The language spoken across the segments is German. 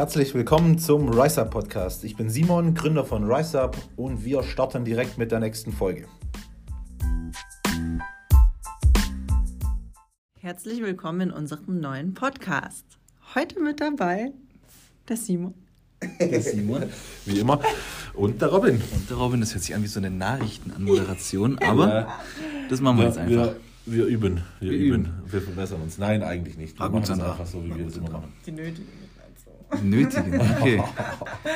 Herzlich willkommen zum Rise Up Podcast. Ich bin Simon, Gründer von Rise Up und wir starten direkt mit der nächsten Folge. Herzlich willkommen in unserem neuen Podcast. Heute mit dabei der Simon. Der Simon. Wie immer. Und der Robin. Und der Robin, das hört sich an wie so eine Nachrichtenanmoderation, aber das machen wir jetzt einfach. Wir, wir üben. Wir, Wir üben. üben. Wir verbessern uns. Nein, eigentlich nicht. Wir machen es einfach so, wie wir das immer machen. Die nötigen. Nötigen, okay.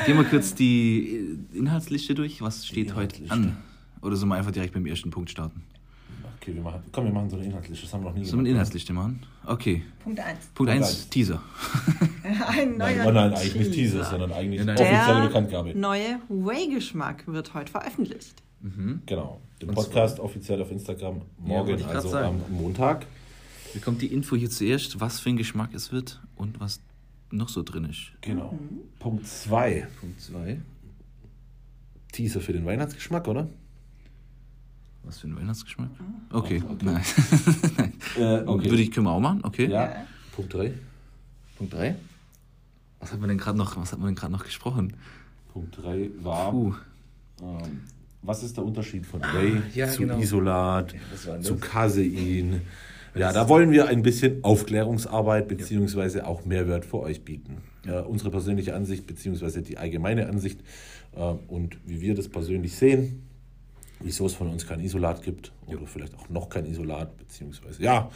Gehen wir kurz die Inhaltsliste durch. Was steht heute an? Oder sollen wir einfach direkt beim ersten Punkt starten? Okay, wir machen, komm, wir machen so eine Inhaltsliste. Das haben wir noch nie Sollen wir eine. Inhaltsliste machen? Okay. Punkt 1. Punkt Punkt 1, eins. Teaser. Ein Nein, neuer oh nein, eigentlich nicht Teaser, sondern eigentlich Ja, nein. offizielle Der Bekanntgabe. neue Whey-Geschmack wird heute veröffentlicht. Genau. Den Podcast offiziell auf Instagram morgen, grad also sagen. am Montag. Bekommt die Info hier zuerst, was für ein Geschmack es wird und was noch so drin ist. Genau. Punkt 2. Punkt 2. Teaser für den Weihnachtsgeschmack, oder? Was für ein Weihnachtsgeschmack? Okay, okay. nein. nein. Äh, Würde ich, können wir auch machen, okay. Ja. Punkt 3. Punkt 3. Was hat man denn gerade noch, was hat man denn gerade noch gesprochen? Punkt 3 war, Puh. ähm, was ist der Unterschied von Whey ja, zu genau. Isolat, denn zu? Casein? Ja, da wollen wir ein bisschen Aufklärungsarbeit beziehungsweise auch Mehrwert für euch bieten. Äh, unsere persönliche Ansicht beziehungsweise die allgemeine Ansicht äh, und wie wir das persönlich sehen, wieso es von uns kein Isolat gibt oder vielleicht auch noch kein Isolat beziehungsweise ja,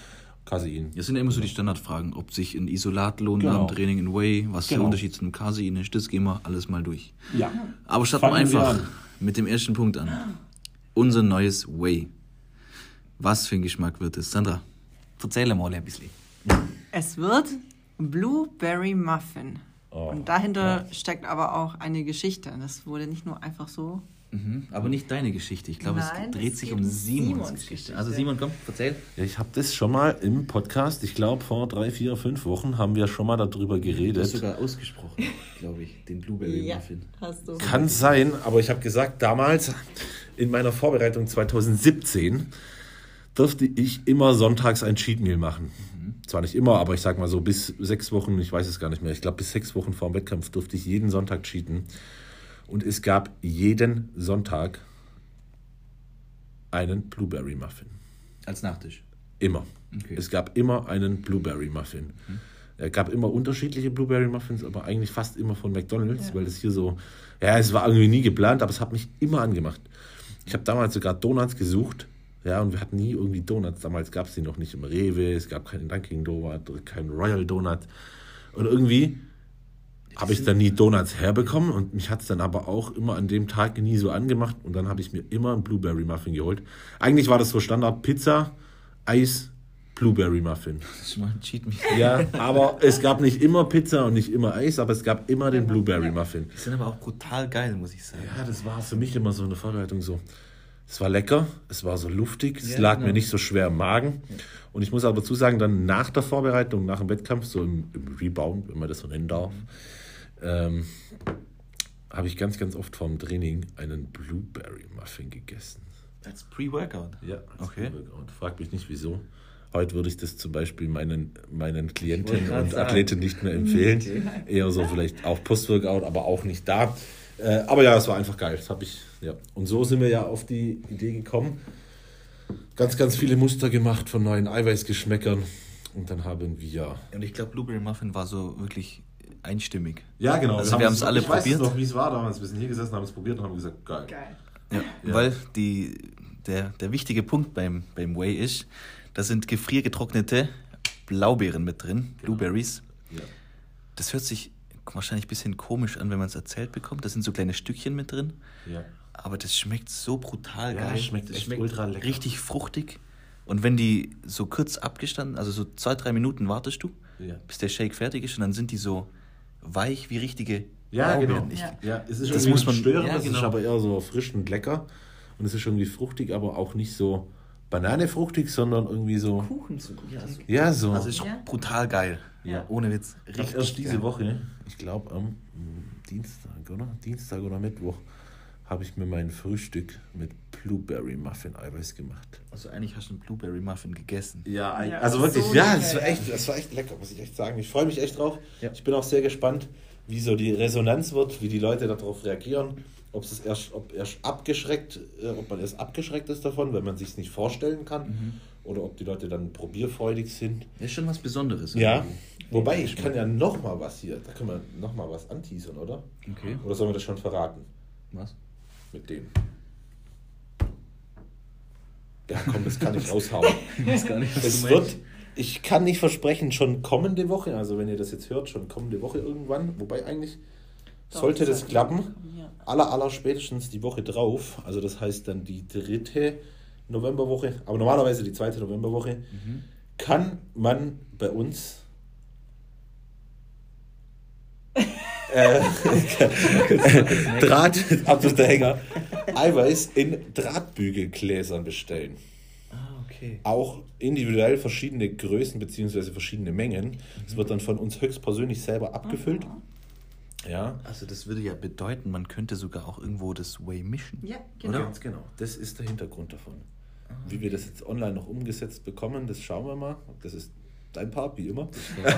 Casein. Das sind ja immer so die Standardfragen, ob sich ein Isolat lohnt Genau. nach dem Training in Whey, was der Genau. Unterschied zu einem Casein ist, das gehen wir alles mal durch. Ja. Aber starten wir Fangen wir einfach mit dem ersten Punkt an. Unser neues Whey. Was für ein Geschmack wird es? Sandra, erzähl mal ein bisschen. Es wird Blueberry Muffin. Oh, Und dahinter steckt aber auch eine Geschichte. Das wurde nicht nur einfach so. Mhm, aber nicht deine Geschichte. Ich glaube, Nein, es dreht sich um Simons, Simons Geschichte. Geschichte. Also Simon, komm, erzähl. Ja, ich habe das schon mal im Podcast, ich glaube vor drei, vier, fünf Wochen haben wir schon mal darüber Du hast geredet. sogar ausgesprochen, glaube ich, den Blueberry Muffin. hast du. Kann sein, aber ich habe gesagt, damals in meiner Vorbereitung 2017 durfte ich immer sonntags ein Cheat Meal machen. Zwar nicht immer, aber ich sag mal so bis sechs Wochen, ich weiß es gar nicht mehr, ich glaube bis sechs Wochen vor dem Wettkampf durfte ich jeden Sonntag cheaten. Und es gab jeden Sonntag einen Blueberry Muffin. Als Nachtisch. Immer. Okay. Es gab immer einen Blueberry Muffin. Es gab immer unterschiedliche Blueberry Muffins, aber eigentlich fast immer von McDonald's, weil das hier so, ja, es war irgendwie nie geplant, aber es hat mich immer angemacht. Ich habe damals sogar Donuts gesucht, ja, und wir hatten nie irgendwie Donuts. Damals gab es die noch nicht im Rewe, es gab keinen Dunkin' Donut, keinen Royal Donut. Und irgendwie habe ich dann nie Donuts herbekommen und mich hat es dann aber auch immer an dem Tag nie so angemacht und dann habe ich mir immer einen Blueberry Muffin geholt. Eigentlich war das so Standard Pizza, Eis, Blueberry Muffin. Das ist mal ein Cheat Meal. Ja, aber es gab nicht immer Pizza und nicht immer Eis, aber es gab immer den Blueberry Muffin. Die sind aber auch brutal geil, muss ich sagen. Ja, das war für mich immer so eine Vorbereitung so. Es war lecker, es war so luftig, es Ja, lag genau. mir nicht so schwer im Magen. Und ich muss aber dazu sagen, dann nach der Vorbereitung, nach dem Wettkampf, so im, im Rebound, wenn man das so nennen darf, ähm, habe ich ganz, ganz oft vorm Training einen Blueberry Muffin gegessen. Als Pre-Workout. Ja, Okay. Und frag mich nicht wieso. Heute würde ich das zum Beispiel meinen, meinen Klienten und sagen. Athleten nicht mehr empfehlen. Eher so vielleicht auch Post-Workout, aber auch nicht da. Äh, aber ja, es war einfach geil. Das habe ich, ja. Und so sind wir ja auf die Idee gekommen. Ganz, ganz viele Muster gemacht von neuen Eiweißgeschmäckern. Und dann haben wir. Und ich glaube, Blueberry Muffin war so wirklich einstimmig. Ja, genau. Also wir haben es alle ich weiß probiert. noch, wie es war damals. Wir sind hier gesessen, haben es probiert und haben gesagt, geil. Geil. Ja, weil die, der, der wichtige Punkt beim, beim Whey ist, da sind gefriergetrocknete Blaubeeren mit drin, Blueberries. Ja. Das hört sich wahrscheinlich ein bisschen komisch an, wenn man es erzählt bekommt. Da sind so kleine Stückchen mit drin. Ja. Aber das schmeckt so brutal Ja, geil. schmeckt das echt ultra lecker. richtig fruchtig. Und wenn die so kurz abgestanden, also so zwei, drei Minuten wartest du, Ja. bis der Shake fertig ist und dann sind die so weich wie richtige Ja, Blaubeeren. genau. Ich, Ja. Ja, es ist Das muss man- störend, ja, es ist genau. aber eher so frisch und lecker. Und es ist irgendwie fruchtig, aber auch nicht so bananefruchtig, sondern irgendwie so. Kuchen zu. Ja, also, Ja, so. also ist Ja. brutal geil. Ja. Ohne Witz. Richtig erst diese geil. Woche, ich glaube am mm, Dienstag, oder? Dienstag oder Mittwoch, habe ich mir mein Frühstück mit Blueberry Muffin Eiweiß gemacht. Also eigentlich hast du einen Blueberry Muffin gegessen. Ja, Ja, also wirklich, so ja, das war, echt, das war echt lecker, muss ich echt sagen. Ich freue mich echt drauf. Ja. Ich bin auch sehr gespannt, wie so die Resonanz wird, wie die Leute darauf reagieren. Ob es erst, ob erst abgeschreckt, äh, ob man erst abgeschreckt ist davon, wenn man sich nicht vorstellen kann, oder ob die Leute dann probierfreudig sind. Das ist schon was Besonderes. Ja, irgendwie. wobei ich kann ja noch mal was hier, da können wir noch mal was anteasern, oder? Okay. Oder sollen wir das schon verraten Was? mit dem? Ja, komm, das kann ich raushauen. Ich weiß gar nicht, was Es wird, ich kann nicht versprechen, schon kommende Woche, also wenn ihr das jetzt hört, schon kommende Woche irgendwann, wobei eigentlich sollte das klappen, aller, aller spätestens die Woche drauf, also das heißt dann die dritte Novemberwoche, aber normalerweise die zweite Novemberwoche, Mhm. kann man bei uns äh, Draht, ab ist der Hänger, Eiweiß in Drahtbügelgläsern bestellen Ah, okay. auch individuell verschiedene Größen bzw. verschiedene Mengen. Es wird dann von uns höchstpersönlich selber abgefüllt. Ja. Also das würde ja bedeuten, man könnte sogar auch irgendwo das Whey mischen. Ja, Genau. genau. Ganz genau. Das ist der Hintergrund davon. Wie wir das jetzt online noch umgesetzt bekommen, das schauen wir mal. Das ist dein Part, wie immer.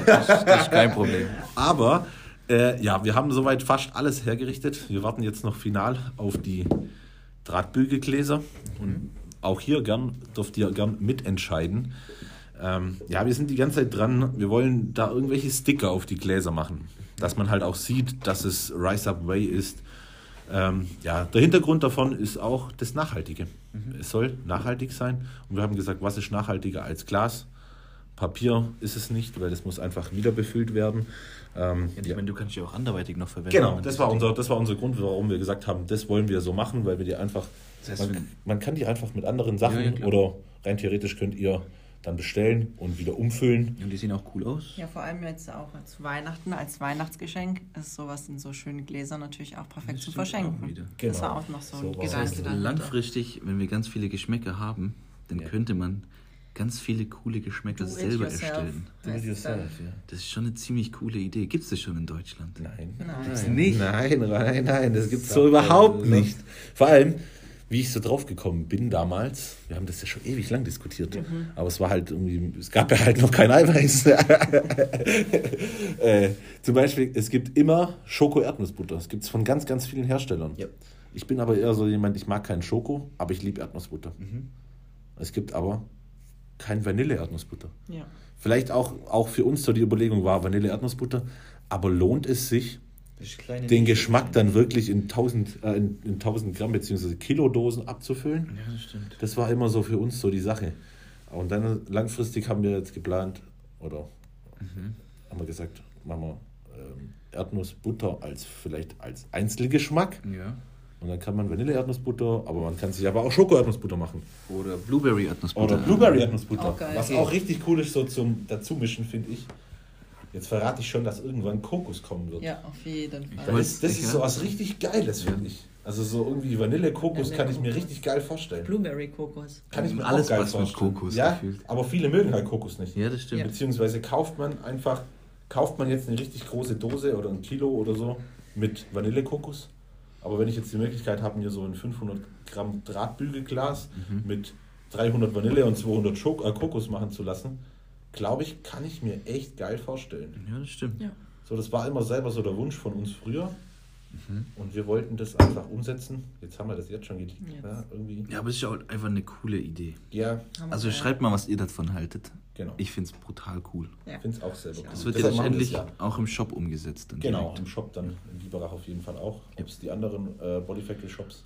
Das, das ist kein Problem. Aber äh, ja, wir haben soweit fast alles hergerichtet. Wir warten jetzt noch final auf die Drahtbügelgläser. Und auch hier gern, dürft ihr gern mitentscheiden. Ähm, ja, wir sind die ganze Zeit dran. Wir wollen da irgendwelche Sticker auf die Gläser machen. Dass man halt auch sieht, dass es Rise Up Way ist. Ähm, ja, der Hintergrund davon ist auch das Nachhaltige. Es soll nachhaltig sein. Und wir haben gesagt, was ist nachhaltiger als Glas? Papier ist es nicht, weil das muss einfach wieder befüllt werden. Ähm, Ja, ich ja. meine, du kannst ja auch anderweitig noch verwenden. Genau, das war, unser, das war unser Grund, warum wir gesagt haben, das wollen wir so machen, weil wir die einfach, Das heißt, man, man kann die einfach mit anderen Sachen Ja, oder rein theoretisch könnt ihr dann bestellen und wieder umfüllen. Und die sehen auch cool aus. Ja, vor allem jetzt auch als Weihnachten, als Weihnachtsgeschenk ist sowas in so schönen Gläsern natürlich auch perfekt Das zu verschenken. auch wieder. Das Genau. war auch noch so ein So heißt, Gedanke dahinter. langfristig, wenn wir ganz viele Geschmäcker haben, dann Ja. könnte man ganz viele coole Geschmäcker Do it selber yourself. erstellen. heißt dann. Das ist schon eine ziemlich coole Idee. Gibt es das schon in Deutschland? Nein. Nein. Nicht? Nein, nein, nein, das gibt es so überhaupt nicht. Vor allem, wie ich so drauf gekommen bin damals, wir haben das ja schon ewig lang diskutiert, aber es war halt irgendwie, es gab ja halt noch kein Eiweiß. äh, zum Beispiel, es gibt immer Schoko-Erdnussbutter. Das gibt es von ganz, ganz vielen Herstellern. Ja. Ich bin aber eher so jemand, ich mag keinen Schoko, aber ich liebe Erdnussbutter. Es gibt aber kein Vanille-Erdnussbutter. Ja. Vielleicht auch, auch für uns so die Überlegung war Vanille-Erdnussbutter, aber lohnt es sich, den Geschmack dann wirklich in 1000, äh, in, in 1000 Gramm bzw. Kilodosen abzufüllen? Ja, das stimmt. Das war immer so für uns so die Sache. Und dann langfristig haben wir jetzt geplant, oder haben wir gesagt, machen wir ähm, Erdnussbutter als vielleicht als Einzelgeschmack. Ja. Und dann kann man Vanille-Erdnussbutter, aber man kann sich aber auch Schoko-Erdnussbutter machen. Oder Blueberry Erdnussbutter. Oder Blueberry-Erdnussbutter. Geil. Was auch richtig cool ist, so zum Dazumischen, finde ich. Jetzt verrate ich schon, dass irgendwann Kokos kommen wird. ja, auf jeden Fall. Das ist, das ist so was richtig Geiles, finde ich. Also so irgendwie Vanille-Kokos Vanille kann ich mir Kokos. richtig geil vorstellen. Blueberry Kokos. Kann ich mir Alles, auch geil was mit vorstellen. Kokos ja, gefühlt. aber viele mögen halt Kokos nicht. Ja, das stimmt. Beziehungsweise kauft man einfach, kauft man jetzt eine richtig große Dose oder ein Kilo oder so mit Vanillekokos. Aber wenn ich jetzt die Möglichkeit habe, mir so ein 500 Gramm Drahtbügelglas Mhm. mit 300 Vanille und 200 Schok äh, Kokos machen zu lassen, glaube ich, kann ich mir echt geil vorstellen. Ja, das stimmt. Ja. So, das war immer selber so der Wunsch von uns früher. Mhm. Und wir wollten das einfach umsetzen. Jetzt haben wir das jetzt schon geleakt. Jetzt. Ja, irgendwie. Ja, aber es ist ja auch einfach eine coole Idee. Ja, Also wir- schreibt mal, was ihr davon haltet. genau. Ich finde es brutal cool. Ja. Ich finde es auch selber cool. Das wird ja. auch im Shop umgesetzt. Dann Genau, direkt. im Shop dann in Lieberach auf jeden Fall auch. Ob es die anderen äh, Body Factory Shops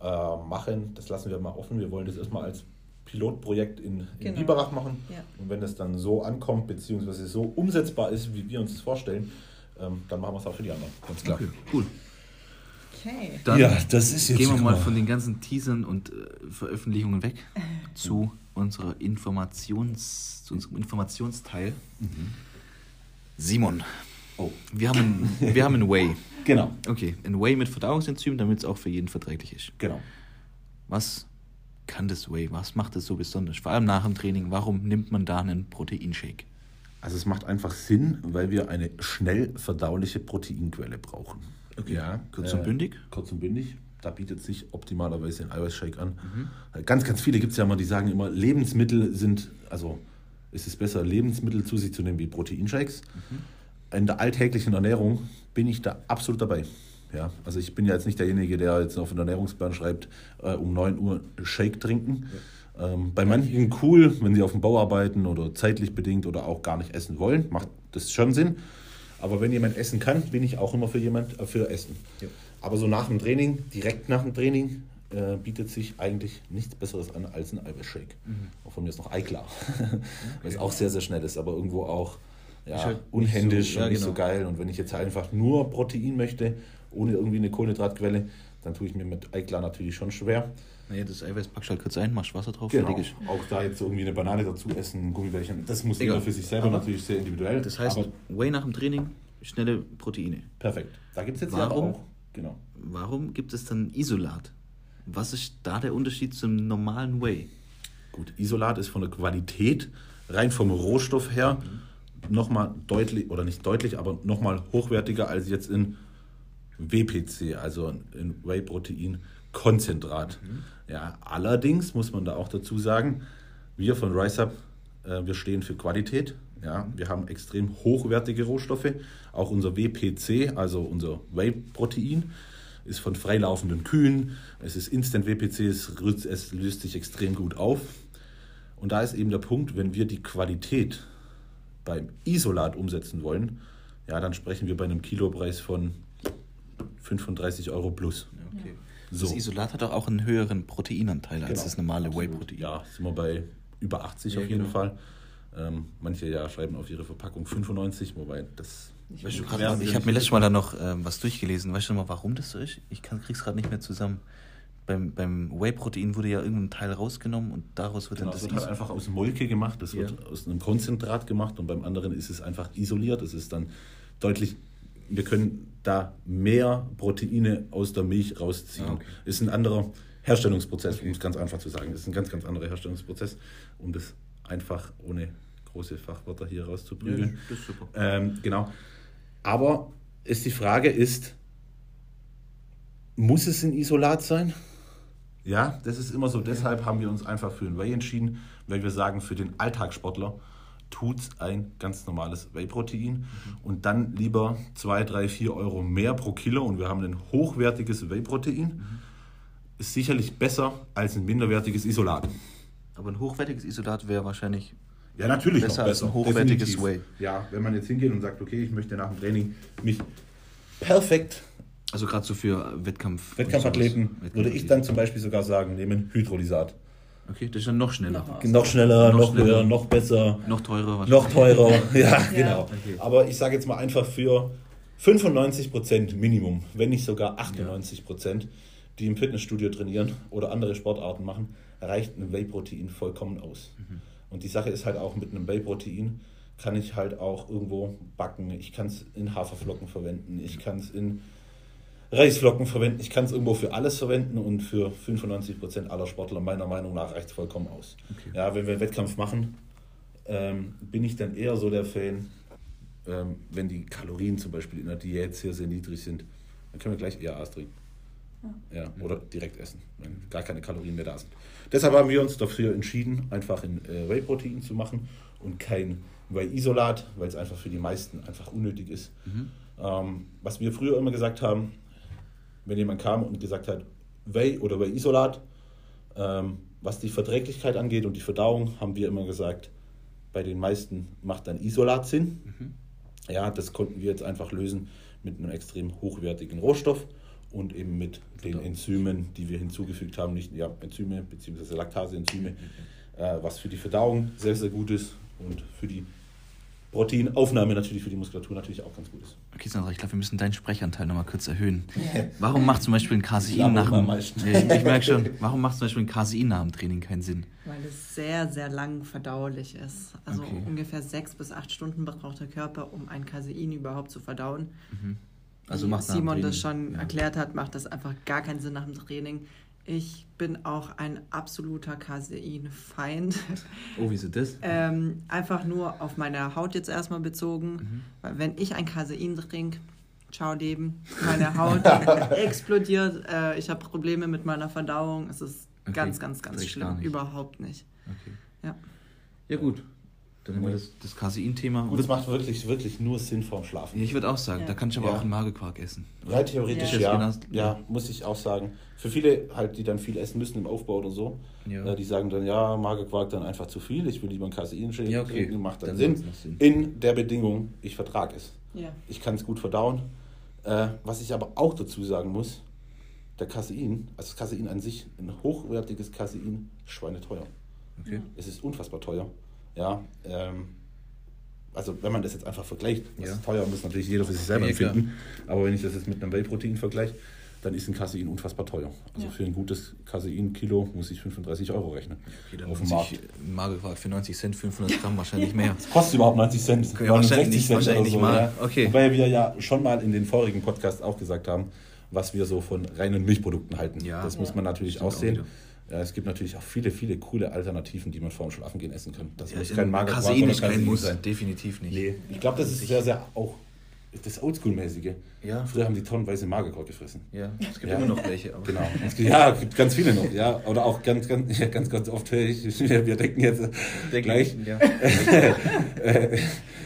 äh, machen, das lassen wir mal offen. Wir wollen das erstmal als Pilotprojekt in, in Genau. Lieberach machen. Ja. Und wenn das dann so ankommt, beziehungsweise so umsetzbar ist, wie wir uns das vorstellen, ähm, dann machen wir es auch für die anderen. Ganz klar. Okay, cool. Okay. Dann Ja, das ist jetzt gehen wir mal von den ganzen Teasern und äh, Veröffentlichungen weg zu unserer Informations, zu unserem Informationsteil. Simon, Oh, wir haben, ein, wir haben ein Whey. genau, Okay, ein Whey mit Verdauungsenzym, damit es auch für jeden verträglich ist. genau. Was kann das Whey? Was macht es so besonders? Vor allem nach dem Training, warum nimmt man da einen Proteinshake? Also es macht einfach Sinn, weil wir eine schnell verdauliche Proteinquelle brauchen. Okay. Ja, Kurz und bündig? Kurz und bündig. da bietet sich optimalerweise ein Eiweißshake an. Ganz, ganz viele gibt es ja immer, die sagen immer, Lebensmittel sind, also es ist besser, Lebensmittel zu sich zu nehmen wie Proteinshakes. In der alltäglichen Ernährung bin ich da absolut dabei. Ja, also ich bin ja jetzt nicht derjenige, der jetzt auf den Ernährungsplan schreibt, äh, um 9 Uhr Shake trinken. Ähm, bei manchen cool, wenn sie auf dem Bau arbeiten oder zeitlich bedingt oder auch gar nicht essen wollen, macht das schon Sinn. Aber wenn jemand essen kann, bin ich auch immer für jemand äh, für Essen. Ja. Aber so nach dem Training, direkt nach dem Training, äh, bietet sich eigentlich nichts Besseres an als ein Eiweißshake. Auch von mir ist noch Eiklar. Was auch sehr, sehr schnell ist, aber irgendwo auch ja, Ist halt unhändisch so- ja, und nicht so genau. geil. Und wenn ich jetzt einfach nur Protein möchte, ohne irgendwie eine Kohlenhydratquelle, dann tue ich mir mit Eiklar natürlich schon schwer. Naja, das Eiweiß packst du halt kurz ein, machst Wasser drauf, Genau. fertig ist. Auch da jetzt irgendwie eine Banane dazu essen, Gummibärchen, das muss Egal. jeder für sich selber Aber natürlich sehr individuell. Das heißt, aber Whey nach dem Training, schnelle Proteine. perfekt. Da gibt es jetzt ja Warum? auch. Genau. Warum gibt es dann Isolat? Was ist da der Unterschied zum normalen Whey? Gut, Isolat ist von der Qualität, rein vom Rohstoff her, nochmal deutlich, oder nicht deutlich, aber nochmal hochwertiger als jetzt in WPC, also in Whey-Protein-Konzentrat. Ja, allerdings muss man da auch dazu sagen, wir von RiseUp, äh, wir stehen für Qualität. Ja, wir haben extrem hochwertige Rohstoffe. Auch unser WPC, also unser Whey-Protein, ist von freilaufenden Kühen. Es ist Instant WPC, es, es löst sich extrem gut auf. Und da ist eben der Punkt, wenn wir die Qualität beim Isolat umsetzen wollen, ja, dann sprechen wir bei einem Kilopreis von 35 Euro plus. Okay. So. Das Isolat hat doch auch einen höheren Proteinanteil als Genau. das normale. Whey-Protein. Ja, sind wir bei über 80 Ja, auf jeden genau. Fall. Ähm, manche ja schreiben auf ihre Verpackung 95, wobei das. Weißt du, ich habe mir ich- letztes Mal da noch ähm, was durchgelesen. Weißt du noch mal, warum das so ist? Ich kann, krieg's gerade nicht mehr zusammen. Beim, beim Whey-Protein wurde ja irgendein Teil rausgenommen und daraus wird Genau, dann das das wird halt einfach aus Molke gemacht, das Ja. wird aus einem Konzentrat gemacht und beim anderen ist es einfach isoliert. Es ist dann deutlich, wir können da mehr Proteine aus der Milch rausziehen. Ah, okay. Ist ein anderer Herstellungsprozess, um es ganz einfach zu sagen. Das ist ein ganz, ganz anderer Herstellungsprozess, um das einfach ohne große Fachwörter hier ist super. Ähm, genau. Aber ist die Frage ist, muss es ein Isolat sein? Ja, das ist immer so. Deshalb haben wir uns einfach für ein Whey entschieden, weil wir sagen, für den Alltagssportler tut es ein ganz normales Whey-Protein und dann lieber 2, 3, 4 Euro mehr pro Kilo und wir haben ein hochwertiges Whey-Protein. Ist sicherlich besser als ein minderwertiges Isolat. Aber ein hochwertiges Isolat wäre wahrscheinlich. Ja, natürlich Besser noch besser. ein hochwertiges definitiv. Whey. Ja, wenn man jetzt hingeht und sagt, okay, ich möchte nach dem Training mich perfekt Also gerade so für Wettkampf. Wettkampfathleten, sowas. würde ich dann zum Beispiel sogar sagen, nehmen Hydrolysat. Okay, das ist dann noch schneller. Noch Noch schneller, Noch noch, schneller. höher, noch besser, Noch teurer noch teurer. Ja, Ja. genau. Okay. Aber ich sage jetzt mal einfach für 95% Minimum, wenn nicht sogar 98%, die im Fitnessstudio trainieren oder andere Sportarten machen, reicht ein Whey-Protein vollkommen aus. Und die Sache ist halt auch, mit einem Whey-Protein kann ich halt auch irgendwo backen. Ich kann es in Haferflocken verwenden, ich kann es in Reisflocken verwenden, ich kann es irgendwo für alles verwenden und für 95% aller Sportler meiner Meinung nach reicht es vollkommen aus. Okay. Ja, wenn wir einen Wettkampf machen, ähm, bin ich dann eher so der Fan, ähm, wenn die Kalorien zum Beispiel in der Diät sehr, sehr niedrig sind, dann können wir gleich eher Aas trinken. Ja, oder direkt essen, wenn gar keine Kalorien mehr da sind. Deshalb haben wir uns dafür entschieden, einfach ein äh, Whey-Protein zu machen und kein Whey-Isolat, weil es einfach für die meisten einfach unnötig ist. Ähm, was wir früher immer gesagt haben, wenn jemand kam und gesagt hat, Whey oder Whey-Isolat, ähm, was die Verträglichkeit angeht und die Verdauung, haben wir immer gesagt, bei den meisten macht dann Isolat Sinn. Ja, das konnten wir jetzt einfach lösen mit einem extrem hochwertigen Rohstoff und eben mit den Enzymen, die wir hinzugefügt haben, nicht ja, Enzyme bzw. Laktase-Enzyme, äh, was für die Verdauung sehr, sehr gut ist und für die Proteinaufnahme natürlich für die Muskulatur natürlich auch ganz gut ist. Okay, Sandra, ich glaube, wir müssen deinen Sprechanteil nochmal kurz erhöhen. Warum macht zum Beispiel ein Casein nach dem... Ja, ich merke schon, warum macht zum Beispiel ein Casein nach dem Training keinen Sinn? Weil es sehr, sehr lang verdaulich ist. Also Okay. ungefähr sechs bis acht Stunden braucht der Körper, um ein Casein überhaupt zu verdauen. Also Wie macht nach dem Simon das schon Ja. erklärt hat, macht das einfach gar keinen Sinn nach dem Training. Ich bin auch ein absoluter Casein-Feind. Oh, wieso das? ähm, einfach nur auf meine Haut jetzt erstmal bezogen. Mhm. Weil wenn ich ein Casein trinke, ciao Leben. Meine Haut explodiert. Äh, ich habe Probleme mit meiner Verdauung. Es ist Okay, ganz, ganz, ganz ist schlimm. Überhaupt nicht. Okay. Ja. Ja, gut. Dann haben wir das, das Casein-Thema. Gut, es macht wirklich, wirklich nur Sinn vorm Schlafen. Ja, ich würde auch sagen, Ja. da kann ich aber Ja. auch einen Magerquark essen. Ja, theoretisch Ja. ja. Ja, muss ich auch sagen. Für viele halt, die dann viel essen müssen im Aufbau oder so, Ja. äh, die sagen dann, ja, Magerquark dann einfach zu viel, ich will lieber einen Casein-Shake Ja, okay. trinken, macht dann, Dann Sinn. Sinn. In der Bedingung, ich vertrage es. Ja. Ich kann es gut verdauen. Äh, was ich aber auch dazu sagen muss, der Casein, also das Casein an sich, ein hochwertiges Casein, schweineteuer. Okay. Es ist unfassbar teuer. Ja, ähm, also wenn man das jetzt einfach vergleicht, was Ja. ist teuer, muss natürlich jeder für sich selber Ja, klar. empfinden. Aber wenn ich das jetzt mit einem Whey-Protein vergleiche, dann ist ein Casein unfassbar teuer. Also Ja. für ein gutes Casein-Kilo muss ich 35 Euro rechnen. Okay, dann auf dem Markt. ich ein Magerquark für 90 Cent, 500 Gramm wahrscheinlich mehr. Kostet überhaupt 90 Cent. Okay, 69 wahrscheinlich nicht, wahrscheinlich nicht mal. Ja. Okay. Wobei wir ja schon mal in den vorigen Podcast auch gesagt haben, was wir so von reinen Milchprodukten halten. Ja. das muss Ja. man natürlich Stimmt auch auch sehen. wieder. Ja, es gibt natürlich auch viele, viele coole Alternativen, die man vorm Schlafengehen essen kann. Das Ja, muss kein Magerquark Casein oder ist kein Muss, sein. definitiv nicht. Nee, ich glaube, das ist sehr, sehr auch das Oldschool-mäßige. Ja. Früher haben die tonnenweise Magerquark gefressen. Ja, es gibt Ja. immer noch welche. Aber Genau. Es gibt, ja, es gibt ganz viele noch, ja. Oder auch ganz, ganz, ja, ganz, ganz oft ich, wir denken jetzt gleich, Ja. äh,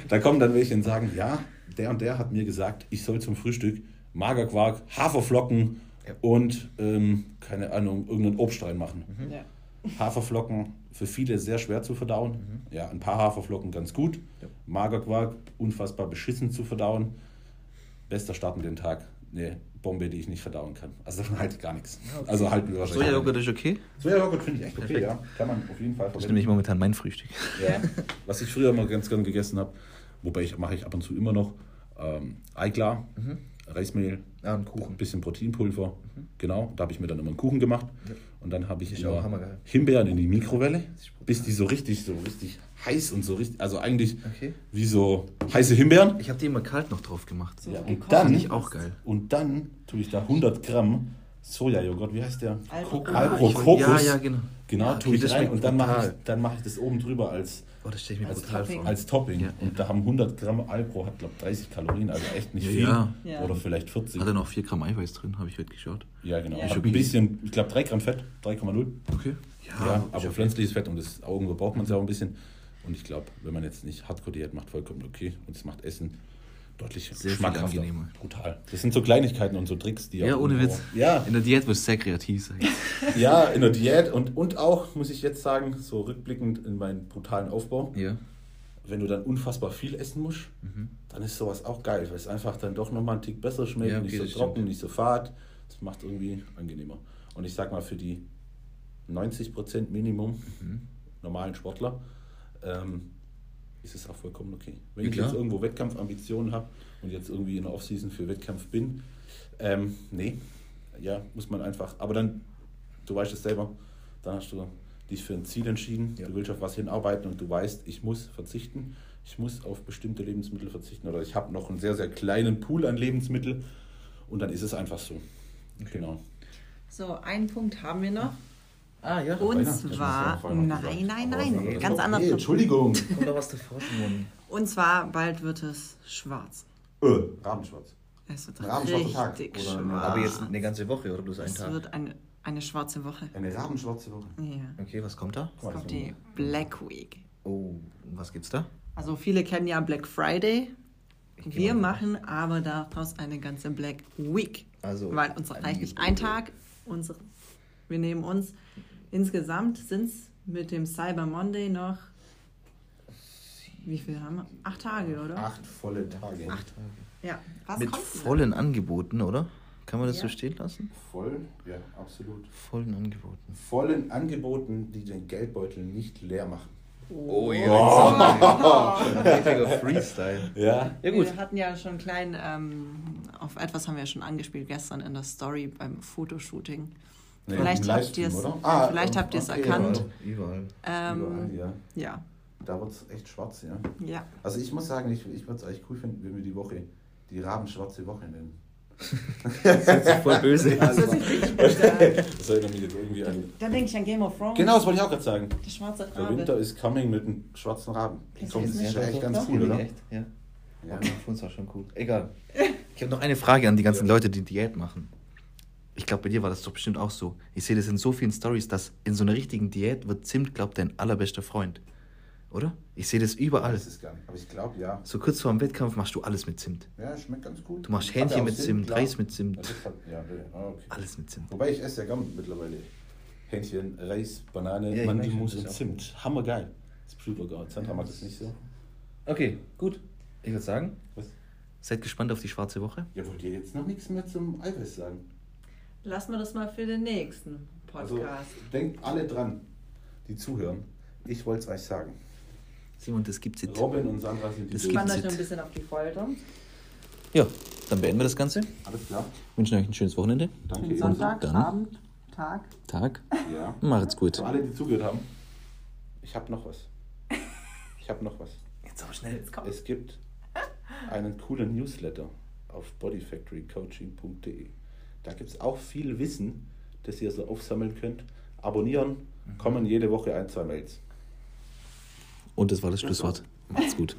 da kommen dann welche und sagen, ja, der und der hat mir gesagt, ich soll zum Frühstück Magerquark, Haferflocken Ja. und, ähm, keine Ahnung, irgendeinen Obst reinmachen. Ja. Haferflocken für viele sehr schwer zu verdauen. Ja, ein paar Haferflocken ganz gut. Ja. Magerquark unfassbar beschissen zu verdauen. Bester Start in den Tag. Nee, Bombe, die ich nicht verdauen kann. Also davon halte ich gar nichts. Also halten wir wahrscheinlich. Sojajoghurt ist okay. Sojajoghurt finde ich echt okay, Perfekt. ja. Kann man auf jeden Fall Das ist nämlich momentan mein Frühstück. ja. Was ich früher immer ganz gern gegessen habe, wobei ich mache ich ab und zu immer noch, ähm, Eiklar, Reismehl, Ja, und ein Kuchen. bisschen Proteinpulver. Genau, da habe ich mir dann immer einen Kuchen gemacht. Und dann habe ich Ist immer auch hammergeil. Himbeeren in die Mikrowelle, bis die so richtig, so richtig heiß und so richtig, also eigentlich Okay. wie so heiße Himbeeren. Ich habe die immer kalt noch drauf gemacht. So Ja, und dann, ich auch geil. und dann tue ich da 100 Gramm Sojajoghurt, wie heißt der? Alpro- Ko- Ah, Alpro ich- Kokos. ja, ja, genau. Genau, Ja, okay, tue ich das rein und dann mache ich, dann mache ich das oben drüber als, Oh, das stelle ich mir Als brutal Topping. vor. als Topping. Ja, und da haben 100 Gramm Alpro, hat glaube 30 Kalorien, also echt nicht Ja, viel. Oder vielleicht 40. Hat er noch 4 Gramm Eiweiß drin, habe ich heute geschaut. ja, genau. Ja. Hat Ist ein okay. bisschen, ich glaube 3 Gramm Fett, 3,0. Okay. Ja, aber okay. pflanzliches Fett und das Augen braucht man es ja auch ein bisschen. Und ich glaube, wenn man jetzt nicht Hardcore-Diät macht, vollkommen okay. Und es macht Essen deutlich Sehr schmackhafter. Brutal. Das sind so Kleinigkeiten und so Tricks, die Ja, ohne Witz. Ja, In der Diät wirst du sehr kreativ sein. ja, in der Diät und, und auch, muss ich jetzt sagen, so rückblickend in meinen brutalen Aufbau, ja. wenn du dann unfassbar viel essen musst, Mhm. dann ist sowas auch geil, weil es einfach dann doch nochmal einen Tick besser schmeckt, Ja, okay, nicht so trocken, stimmt. nicht so fad. Das macht irgendwie angenehmer. Und ich sag mal, für die 90% Minimum Mhm. normalen Sportler ähm, ist es auch vollkommen okay. Wenn Ja, ich jetzt irgendwo Wettkampfambitionen habe und jetzt irgendwie in der Offseason für Wettkampf bin, ähm, nee, ja, muss man einfach, aber dann, du weißt es selber, dann hast du dich für ein Ziel entschieden, Ja. du willst auf was hinarbeiten und du weißt, ich muss verzichten, ich muss auf bestimmte Lebensmittel verzichten oder ich habe noch einen sehr, sehr kleinen Pool an Lebensmitteln und dann ist es einfach so. Genau. So, einen Punkt haben wir noch. Ah, ja. Und zwar, nein, nein, nein, ganz Okay, anderes. Entschuldigung. Kommt da was davor, Simon? Und zwar, bald wird es schwarz. Äh, Rabenschwarz. Es wird Rabenschwarzer Tag, richtig oder eine- schwarz. Aber jetzt eine ganze Woche oder bloß einen es Tag? wird eine, eine schwarze Woche. Eine rabenschwarze Woche. Ja. Okay, was kommt da? Es kommt die Black Week. Oh, was gibt's da? Also viele kennen ja Black Friday. Wir machen aber daraus eine ganze Black Week. Also, Weil uns reicht nicht ein. Tag. Unsere, wir nehmen uns. Insgesamt sind es mit dem Cyber Monday noch. Wie viel haben wir? Acht Tage, oder? Acht volle Tage. Acht. Ja. Was Mit vollen Angeboten, oder? Kann man das Ja. so stehen lassen? Voll, ja, absolut. Vollen Angeboten. Vollen Angeboten, die den Geldbeutel nicht leer machen. Oh ja. Richtiger Freestyle. Ja. Ja gut. Wir hatten ja schon klein, ähm, auf etwas haben wir ja schon angespielt gestern in der Story beim Fotoshooting. Nee, Vielleicht habt ihr's- oder? Ah, vielleicht habt ihr's okay, erkannt. Überall. Überall, Ähm, ja. ja, Da wird es echt schwarz, ja. ja. Also ich muss sagen, ich, ich würde es eigentlich cool finden, wenn wir die Woche die rabenschwarze Woche nennen. Das ist voll böse. Das erinnert mich jetzt irgendwie an... Dann denke ich an Game of Thrones. Genau, das wollte ich auch gerade sagen. Der schwarze Der Winter Rabe. ist coming mit einem schwarzen Raben. Kommt, das nicht? ist ja echt ganz cool, oder? Echt? Ja. Ja. Okay, für uns war schon cool. Egal. Ich habe noch eine Frage an die ganzen Leute, die Diät machen. Ich glaube, bei dir war das doch bestimmt auch so. Ich sehe das in so vielen Stories, dass in so einer richtigen Diät wird Zimt, glaubt dein allerbester Freund. Oder? Ich sehe das überall. Das ist gar nicht. Aber ich glaube, ja. So kurz vor dem Wettkampf machst du alles mit Zimt. Ja, schmeckt ganz gut. Du machst ja Hähnchen mit Zimt, klar. Reis mit Zimt. Ja, hat, ja, ah, okay. Alles mit Zimt. Wobei ich esse ja gern mittlerweile Hähnchen, Reis, Banane, Ja, Mandelmus und Zimt. Hammergeil. Das Blutburger. Sandra mag das nicht so. Okay, gut. Ich würde sagen, Was? seid gespannt auf die schwarze Woche. Ja, wollt ihr jetzt noch nichts mehr zum Eiweiß sagen? Lassen wir das mal für den nächsten Also Podcast. denkt alle dran, die zuhören. Ich wollte es euch sagen. Simon, das gibt's jetzt. Robin und Sandra sind die Das gibt's euch noch ein jetzt. bisschen auf die Folter. Ja, dann beenden wir das Ganze. Alles klar. Wünschen euch ein schönes Wochenende. Danke. Schönen Sonntag, dann. Abend, Tag. Tag. Ja. Macht's gut. Für alle, die zugehört haben, ich habe noch was. Ich habe noch was. Jetzt aber schnell. Komm. Es gibt einen coolen Newsletter auf bodyfactorycoaching.de. Da gibt es auch viel Wissen, das ihr so aufsammeln könnt. Abonnieren, kommen jede Woche ein, zwei Mails. Und das war das Schlusswort. Macht's gut.